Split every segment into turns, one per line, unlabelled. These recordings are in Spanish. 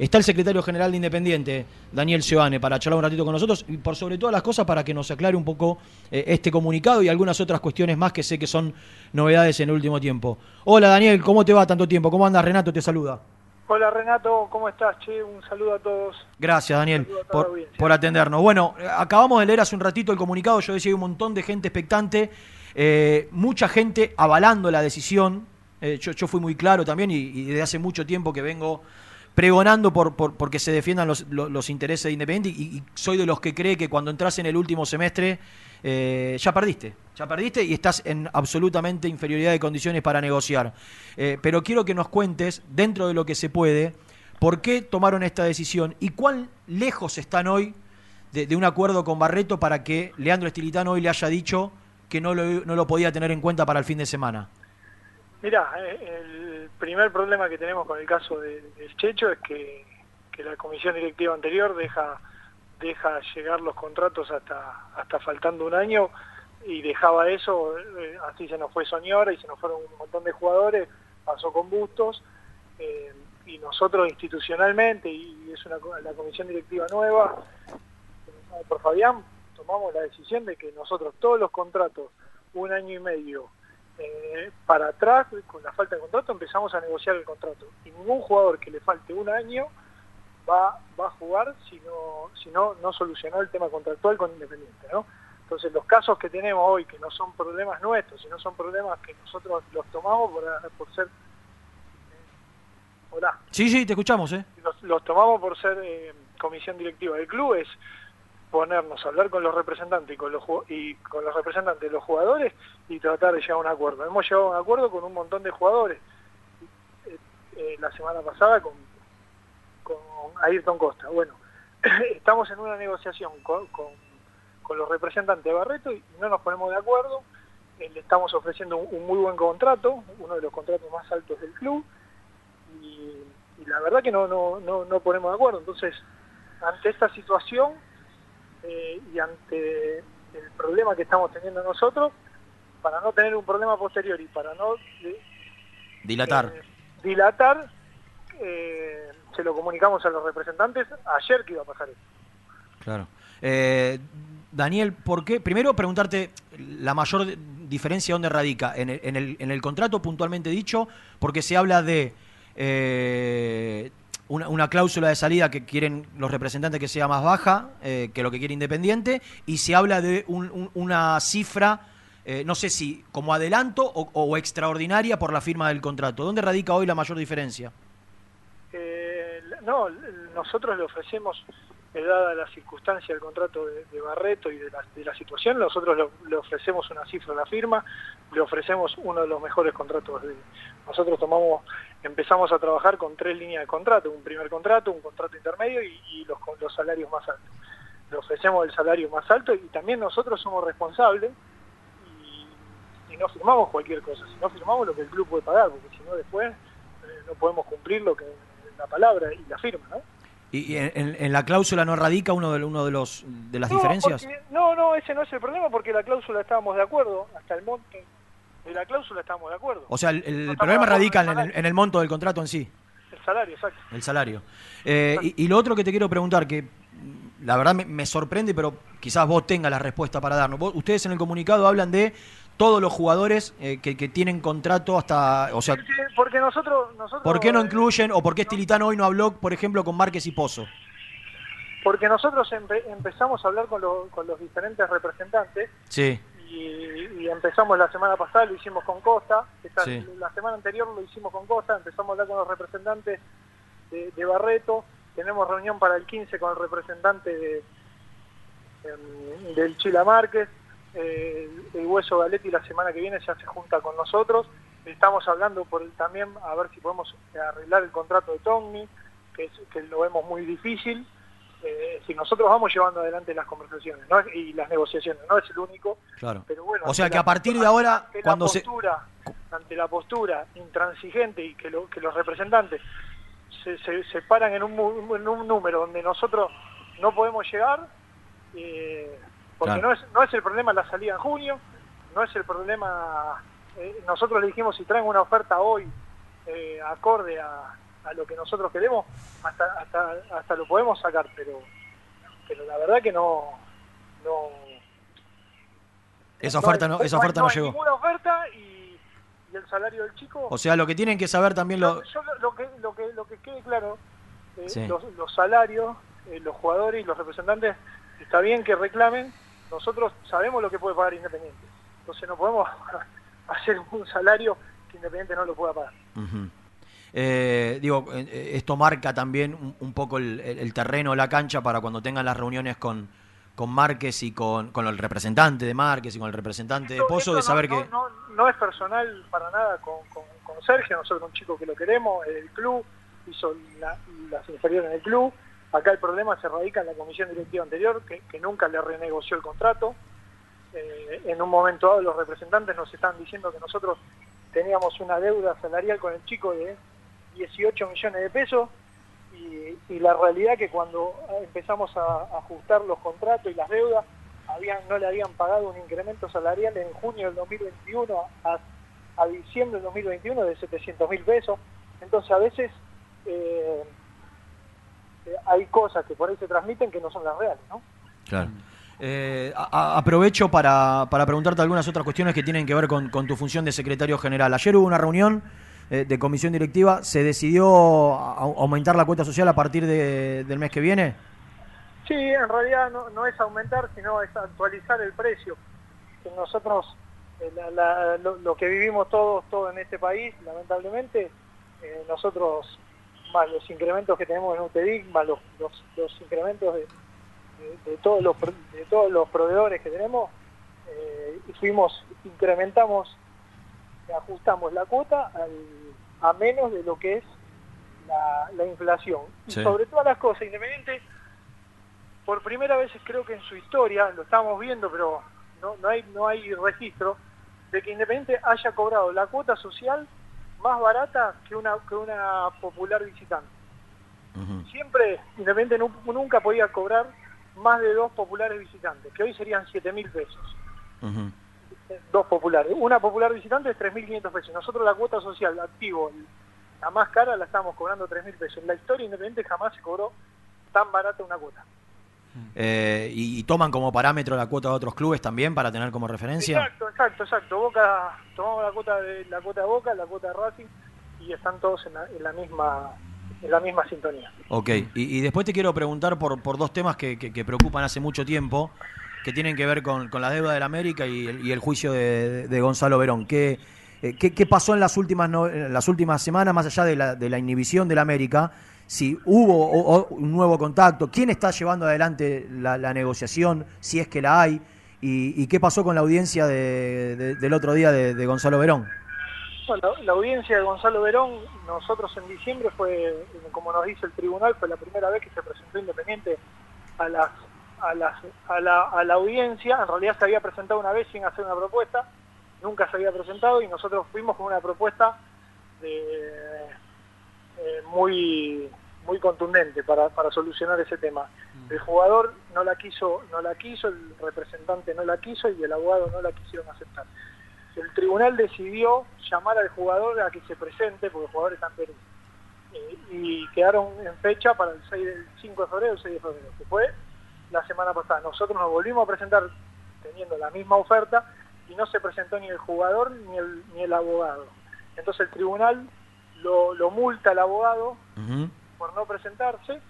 Está el secretario general de Independiente, Daniel Seoane, para charlar un ratito con nosotros y por sobre todas las cosas para que nos aclare un poco eh, este comunicado y algunas otras cuestiones más que sé que son novedades en el último tiempo. Hola Daniel, ¿cómo te va tanto tiempo? ¿Cómo andas? Renato te saluda.
Hola Renato, ¿cómo estás? Che, un saludo a todos.
Gracias Daniel por, por, atendernos. Bueno, acabamos de leer hace un ratito el comunicado, yo decía hay un montón de gente expectante, eh, mucha gente avalando la decisión, eh, yo, yo, fui muy claro también y, desde hace mucho tiempo que vengo pregonando por, por porque se defiendan los, los, intereses de Independiente y, soy de los que cree que cuando entras en el último semestre eh, ya perdiste, ya perdiste y estás en absolutamente inferioridad de condiciones para negociar. Eh, pero quiero que nos cuentes, dentro de lo que se puede, por qué tomaron esta decisión y cuán lejos están hoy de, un acuerdo con Barreto para que Leandro Estilitano hoy le haya dicho que no lo, no lo podía tener en cuenta para el fin de semana.
Mira, eh, el primer problema que tenemos con el caso del Checho es que, que la comisión directiva anterior deja deja llegar los contratos hasta, hasta faltando un año y dejaba eso, eh, así se nos fue Soñora y se nos fueron un montón de jugadores, pasó con Bustos, eh, y nosotros institucionalmente, y es la comisión directiva nueva, por Fabián, tomamos la decisión de que nosotros todos los contratos, un año y medio eh, para atrás, con la falta de contrato, empezamos a negociar el contrato. Y ningún jugador que le falte un año va, va a jugar si no, si no, no solucionó el tema contractual con Independiente, ¿no? Entonces los casos que tenemos hoy, que no son problemas nuestros, sino son problemas que nosotros los tomamos por, por ser...
hola. Sí, sí, te escuchamos, ¿eh?
Los, tomamos por ser eh, comisión directiva del club, es ponernos a hablar con los representantes y con los, y representantes de los jugadores y tratar de llegar a un acuerdo. Hemos llegado a un acuerdo con un montón de jugadores. Eh, eh, la semana pasada con Ayrton Costa. Bueno, estamos en una negociación con, los representantes de Barreto y no nos ponemos de acuerdo. Eh, le estamos ofreciendo un, muy buen contrato, uno de los contratos más altos del club, y, la verdad que no, no, no, no, ponemos de acuerdo. Entonces, ante esta situación eh, y ante el problema que estamos teniendo nosotros, para no tener un problema posterior y para no
eh, dilatar,
dilatar eh, se lo comunicamos a los representantes ayer que iba a pasar esto.
Claro. Eh, Daniel, ¿por qué? Primero preguntarte la mayor diferencia dónde radica. En el, en el, en el contrato puntualmente dicho, porque se habla de eh, una, cláusula de salida que quieren los representantes que sea más baja eh, que lo que quiere Independiente, y se habla de una cifra, no sé si como adelanto o extraordinaria por la firma del contrato. ¿Dónde radica hoy la mayor diferencia?
no, nosotros le ofrecemos, eh, dada la circunstancia del contrato de, Barreto y de la, situación, nosotros le, ofrecemos una cifra a la firma, le ofrecemos uno de los mejores contratos. De, nosotros empezamos a trabajar con tres líneas de contrato, un primer contrato, un contrato intermedio y, los, los salarios más altos. Le ofrecemos el salario más alto y también nosotros somos responsables y, no firmamos cualquier cosa, si no firmamos lo que el club puede pagar, porque si no después eh, no podemos cumplir lo que la palabra y la firma, ¿no?
¿Y en, la cláusula no radica uno de, uno de, los, de las diferencias?
no, no, ese no es el problema porque la cláusula estábamos de acuerdo, hasta el monto de la cláusula estábamos de acuerdo.
O sea, el, problema radica en el, monto del contrato en sí.
El salario, exacto.
El salario. Eh, y, lo otro que te quiero preguntar, que la verdad me, sorprende, pero quizás vos tengas la respuesta para darnos. ustedes en el comunicado hablan de todos los jugadores eh, que, tienen contrato hasta, o sea,
porque, nosotros, nosotros,
¿por qué no incluyen o por qué Estilitano hoy no habló, por ejemplo, con Márquez y Pozo?
Porque nosotros empezamos a hablar con, con, los diferentes representantes
sí.
y, empezamos la semana pasada, lo hicimos con Costa, la semana anterior lo hicimos con Costa, empezamos a hablar con los representantes de, Barreto, tenemos reunión para el 15 con el representante de, em, del Chila Márquez, eh, el Hueso Galetti la semana que viene ya se junta con nosotros. Estamos hablando por también a ver si podemos arreglar el contrato de Tommy, que, que lo vemos muy difícil. Eh, si nosotros vamos llevando adelante las conversaciones y las negociaciones, no es el único.
Claro. Pero bueno, o sea que a partir de ahora, cuando
la postura, ante la postura intransigente y que, que los representantes se, se, paran en un, en un número donde nosotros no podemos llegar, eh, porque no, es, no es el problema la salida en junio, no es el problema... Eh, nosotros le dijimos si traen una oferta hoy eh, acorde a, a lo que nosotros queremos, hasta, hasta, hasta lo podemos sacar, pero, pero la verdad que no, no
esa oferta no, esa oferta no, llegó.
ninguna oferta y, el salario del chico.
O sea, lo que tienen que saber también
lo. lo, que, lo que lo que quede claro, eh, los, salarios, eh, los jugadores y los representantes, está bien que reclamen. Nosotros sabemos lo que puede pagar Independiente. Entonces no podemos hacer un salario que Independiente no lo pueda pagar.
Eh, digo, esto marca también un, poco el, el, terreno, la cancha para cuando tengan las reuniones con, con Márquez y con, con el representante de Márquez y con el representante de Pozo, de saber que...
No, no, es personal para nada con, con, Sergio, nosotros un chico que lo queremos, el club, hizo las inferiores en el club, acá el problema se radica en la comisión directiva anterior, que, nunca le renegoció el contrato, eh, en un momento dado los representantes nos están diciendo que nosotros teníamos una deuda salarial con el chico de 18 millones de pesos, y, la realidad que cuando empezamos a, ajustar los contratos y las deudas, no le habían pagado un incremento salarial en junio del 2021 a, diciembre del 2021 de 700 mil pesos. Entonces a veces eh, hay cosas que por ahí se transmiten que no son las reales, ¿no?
Claro. Eh, aprovecho para, para, preguntarte algunas otras cuestiones que tienen que ver con, con tu función de secretario general. Ayer hubo una reunión eh, de comisión directiva, ¿se decidió aumentar la cuota social a partir del mes que viene?
Sí, en realidad no, es aumentar, sino es actualizar el precio. Nosotros, eh, lo, que vivimos todos, todos en este país, lamentablemente, eh, nosotros, más los incrementos que tenemos en UTEDIC, más los, los, incrementos de, todos los, de todos los proveedores que tenemos, fuimos, incrementamos ajustamos la cuota a menos de lo que es la, inflación. Y sobre todas las cosas, Independiente, por primera vez creo que en su historia, lo estamos viendo, pero no, no, hay, no hay registro, de que Independiente haya cobrado la cuota social más barata que una, que una popular visitante. Siempre Independiente nunca podía cobrar más de dos populares visitantes, que hoy serían 7 mil pesos dos populares. Una popular visitante es 3.500 pesos. Nosotros la cuota social activo, la más cara, la estamos cobrando 3.000 pesos. En la historia independiente jamás se cobró tan barata una cuota.
Eh, y, toman como parámetro la cuota de otros clubes también para tener como referencia?
Exacto, exacto, exacto. Boca, tomamos la cuota de la cuota de Boca, la cuota de Racing y están todos en la, misma en la misma sintonía.
Ok, y, después te quiero preguntar por, por dos temas que, que preocupan hace mucho tiempo que tienen que ver con, con la deuda de la América y el, juicio de, Gonzalo Verón. ¿Qué, eh, qué, qué pasó en las últimas, las últimas semanas, más allá de la, de la inhibición de la América? Si hubo un nuevo contacto, quién está llevando adelante la, negociación, si es que la hay, y, qué pasó con la audiencia de, del otro día de, Gonzalo Verón.
Bueno, la, audiencia de Gonzalo Verón, nosotros en diciembre fue, como nos dice el tribunal, fue la primera vez que se presentó Independiente a las a la, a, la, a la audiencia, en realidad se había presentado una vez sin hacer una propuesta, nunca se había presentado y nosotros fuimos con una propuesta de, eh, muy muy contundente para, para solucionar ese tema. Mm. El jugador no la quiso, no la quiso, el representante no la quiso y el abogado no la quisieron aceptar. El tribunal decidió llamar al jugador a que se presente, porque el jugador está en Perú. Eh, y quedaron en fecha para el 6 del 5 de febrero, el 6 de febrero, que fue la semana pasada. Nosotros nos volvimos a presentar teniendo la misma oferta y no se presentó ni el jugador ni el, ni el abogado. Entonces el tribunal lo, lo multa al abogado por no presentarse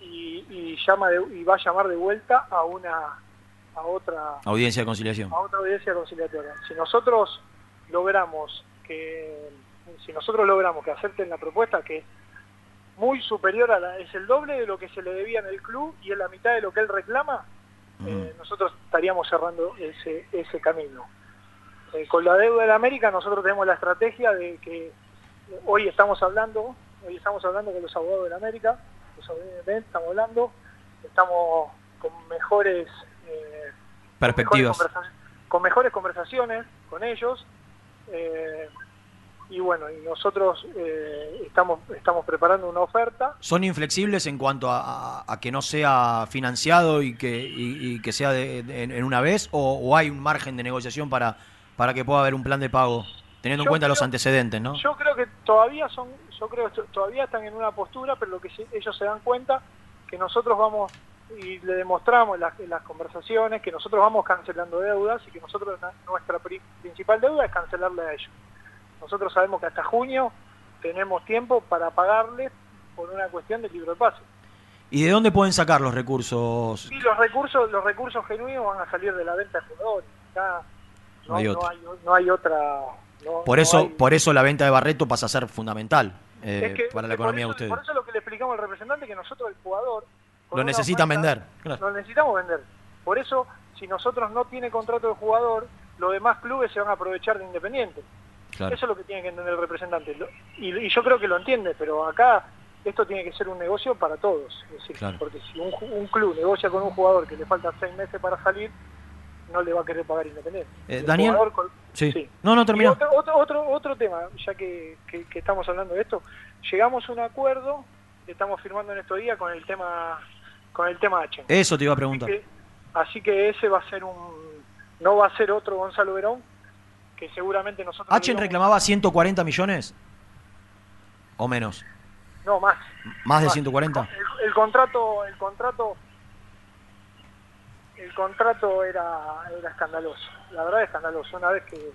y, llama y va a llamar de vuelta a una a otra
audiencia de conciliación.
A otra audiencia conciliatoria. Si nosotros logramos que si nosotros logramos que acepten la propuesta que muy superior a la, es el doble de lo que se le debía en el club y es la mitad de lo que él reclama, eh, nosotros estaríamos cerrando ese, ese camino. Eh, con la deuda de la América nosotros tenemos la estrategia de que hoy estamos hablando, hoy estamos hablando con los abogados de la América, los abogados de estamos hablando, estamos con mejores
eh, perspectivas,
con mejores, conversaciones con ellos. Eh, y bueno, y nosotros eh, estamos, estamos preparando una oferta.
¿Son inflexibles en cuanto a, que no sea financiado y que, que sea en, una vez o, hay un margen de negociación para, para que pueda haber un plan de pago, teniendo en cuenta los antecedentes, ¿no?
Yo creo que todavía son, yo creo que todavía están en una postura, pero lo que ellos se dan cuenta que nosotros vamos y le demostramos en las, las conversaciones que nosotros vamos cancelando deudas y que nosotros nuestra principal deuda es cancelarle a ellos. Nosotros sabemos que hasta junio tenemos tiempo para pagarles por una cuestión de libro de pase.
¿Y de dónde pueden sacar los recursos?
Sí, los recursos, los recursos genuinos van a salir de la venta de jugadores. no, hay, otra.
Por eso, por eso la venta de Barreto pasa a ser fundamental eh, para la economía
de
ustedes.
Por eso lo que le explicamos al representante que nosotros el jugador
lo necesitan vender.
Lo necesitamos vender. Por eso, si nosotros no tiene contrato de jugador, los demás clubes se van a aprovechar de Independiente. Eso es lo que tiene que entender el representante. Y, yo creo que lo entiende, pero acá esto tiene que ser un negocio para todos. Es decir, porque si un, club negocia con un jugador que le falta seis meses para salir, no le va a querer pagar Independiente.
Eh, Daniel, sí. No, no, terminó.
Otro, otro, otro, tema, ya que, estamos hablando de esto, llegamos a un acuerdo, estamos firmando en estos días con el tema con el tema H.
Eso te iba a preguntar.
Así que, ese va a ser un... No va a ser otro Gonzalo Verón, que seguramente nosotros...
¿H reclamaba 140 millones? ¿O menos?
No, más.
¿Más de 140?
El, contrato... El contrato el contrato era, era escandaloso. La verdad es escandaloso. Una vez que,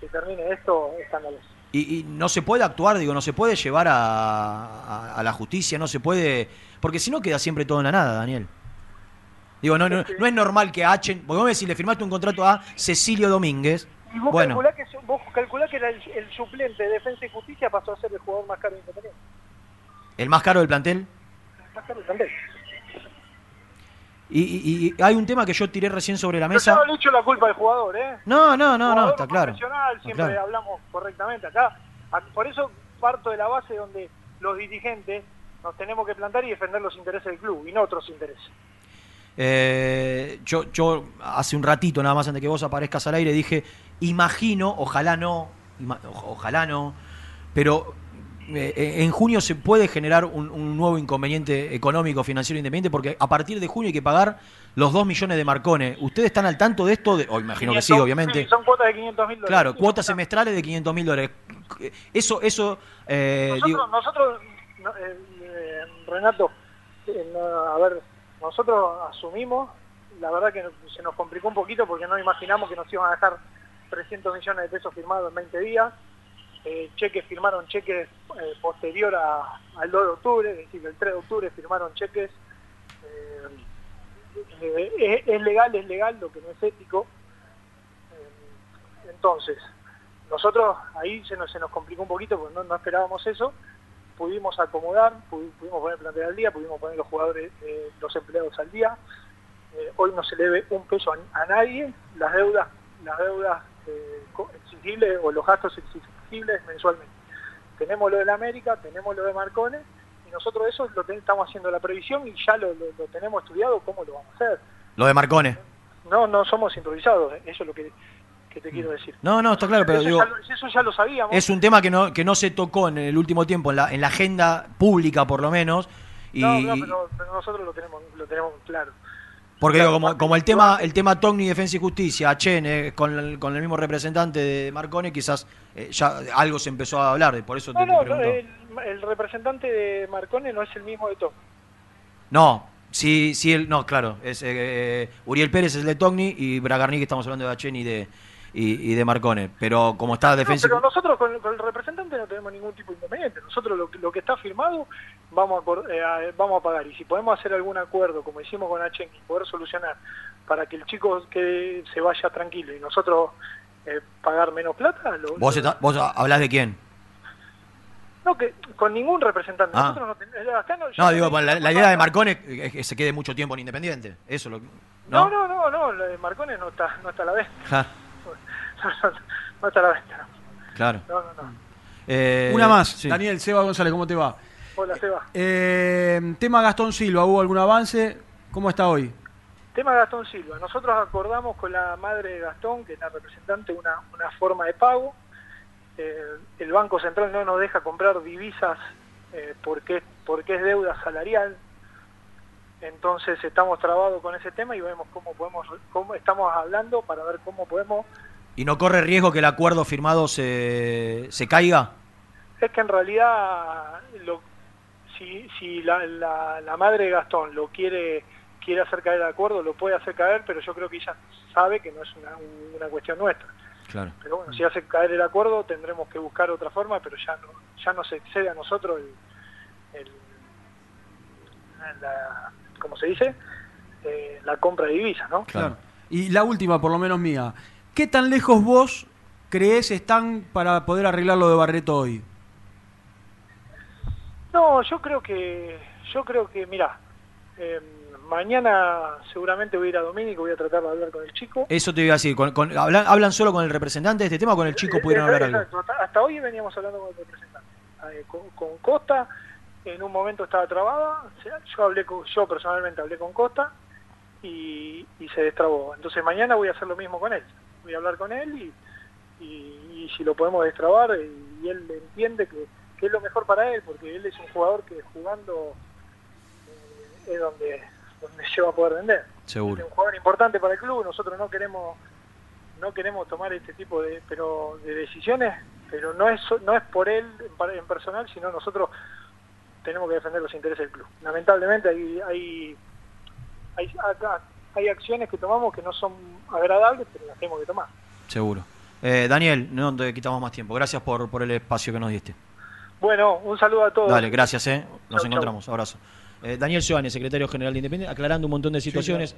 que termine esto, es escandaloso.
Y, no se puede actuar, digo, no se puede llevar a, la justicia, no se puede... Porque si no queda siempre todo en la nada, Daniel. Digo, no, no, es normal que H... Porque vos me decís, le firmaste un contrato a Cecilio Domínguez.
Y vos bueno. calculás que, vos calculás que el, suplente de Defensa y Justicia pasó a ser el jugador más caro de Independiente.
¿El más caro del plantel?
El más caro del plantel.
Y, hay un tema que yo tiré recién sobre la mesa.
Yo no le echo la culpa al jugador, ¿eh?
No, no, no, no, está claro.
siempre hablamos correctamente acá. Por eso parto de la base donde los dirigentes nos tenemos que plantar y defender los intereses del club y no otros intereses.
Eh, yo, yo hace un ratito, nada más antes que vos aparezcas al aire, dije, imagino, ojalá no, ojalá no, pero en junio se puede generar un, nuevo inconveniente económico, financiero independiente, porque a partir de junio hay que pagar los 2 millones de marcones. ¿Ustedes están al tanto de esto? O imagino que sí, obviamente.
son cuotas de 500 mil dólares.
Claro, cuotas semestrales de 500 mil dólares. Eso, eso.
Eh, nosotros, Renato, a ver, nosotros asumimos, la verdad que se nos complicó un poquito porque no imaginamos que nos iban a dejar 300 millones de pesos firmados en 20 días eh, cheques firmaron cheques eh, posterior al 2 de octubre, es decir, el 3 de octubre firmaron cheques. Eh, es, legal, es legal, lo que no es ético. entonces, nosotros ahí se nos, se nos complicó un poquito porque no, esperábamos eso. Pudimos acomodar, pudimos poner el plantel al día, pudimos poner los jugadores, los empleados al día. hoy no se le debe un peso a, nadie. Las deudas, las deudas exigibles o los gastos exigibles mensualmente. Tenemos lo de la América, tenemos lo de Marcone, y nosotros eso lo estamos haciendo la previsión y ya lo, tenemos estudiado cómo lo vamos a hacer.
Lo de Marcone.
No, no somos improvisados, eh, eso es lo que, te quiero mm. decir.
No, no, está claro, pero
eso,
digo,
ya, eso ya lo sabíamos.
Es un tema que no, que no se tocó en el último tiempo, en la, en la agenda pública por lo menos. Y,
no, no, pero, nosotros lo tenemos, lo tenemos claro.
Porque digo, como, como el tema el tema Togni, Defensa y Justicia, Chen, con, el, con el mismo representante de Marcone, quizás eh, ya algo se empezó a hablar, por eso te,
no, el, representante de Marcone no es el mismo de Togni.
No, sí, sí, el, no, claro, es eh, Uriel Pérez es el de Togni y Bragarni que estamos hablando de Chen y de y, de Marcone, pero como está defensa...
pero nosotros con, el representante no tenemos ningún tipo de inconveniente, nosotros lo, lo que está firmado vamos a, eh, vamos a pagar y si podemos hacer algún acuerdo como hicimos con H y poder solucionar para que el chico que se vaya tranquilo y nosotros eh, pagar menos plata...
¿Vos, ¿Vos hablás de quién?
No, que con ningún representante.
Ah. Nosotros no, no, digo, la, idea de Marcone es que se quede mucho tiempo en Independiente. Eso lo,
¿no? no, no, no, no, Marcone no está, no está a la vez no, está la venta.
Claro.
No, no, no.
Eh, Una más. Daniel, Seba González, ¿cómo te va?
Hola, Seba.
Eh, tema Gastón Silva, ¿hubo algún avance? ¿Cómo está hoy?
Tema Gastón Silva. Nosotros acordamos con la madre de Gastón, que es la representante, una, una forma de pago. Eh, el Banco Central no nos deja comprar divisas porque, porque es deuda salarial. Entonces estamos trabados con ese tema y vemos cómo podemos, cómo estamos hablando para ver cómo podemos...
¿Y no corre riesgo que el acuerdo firmado se, se caiga?
es que en realidad lo, si, si la, la, madre de Gastón lo quiere quiere hacer caer el acuerdo, lo puede hacer caer, pero yo creo que ella sabe que no es una, una cuestión nuestra.
Claro.
Pero bueno, si hace caer el acuerdo tendremos que buscar otra forma, pero ya no, ya no se excede a nosotros el, la, ¿cómo se dice? Eh, la compra de divisas, ¿no?
Claro. Y la última, por lo menos mía, ¿qué tan lejos vos crees están para poder arreglar lo de Barreto hoy?
No, yo creo que, yo creo que, mira, em, mañana seguramente voy a ir a Domínico, voy a tratar de hablar con el chico.
Eso te iba a decir, hablan, solo con el representante de este tema o con el chico pudieron hablar algo?
Hasta, hoy veníamos hablando con el representante. Eh, con, Costa, en un momento estaba trabada, yo hablé con, yo personalmente hablé con Costa y, se destrabó. Entonces mañana voy a hacer lo mismo con él. Voy a hablar con él y, si lo podemos destrabar y él entiende que es lo mejor para él, porque él es un jugador que jugando eh, es donde, donde se va a poder vender.
Seguro.
Es un jugador importante para el club, nosotros no queremos no queremos tomar este tipo de pero de decisiones, pero no es no es por él en, personal, sino nosotros tenemos que defender los intereses del club. Lamentablemente hay hay hay, hay acciones que tomamos que no son agradables, pero las tenemos que tomar.
Seguro. Eh, Daniel, no te quitamos más tiempo. Gracias por, por el espacio que nos diste.
Bueno, un saludo a todos.
Dale, gracias, ¿eh? Nos encontramos. Abrazo. Eh, Daniel Giovanni, secretario general de Independiente, aclarando un montón de situaciones.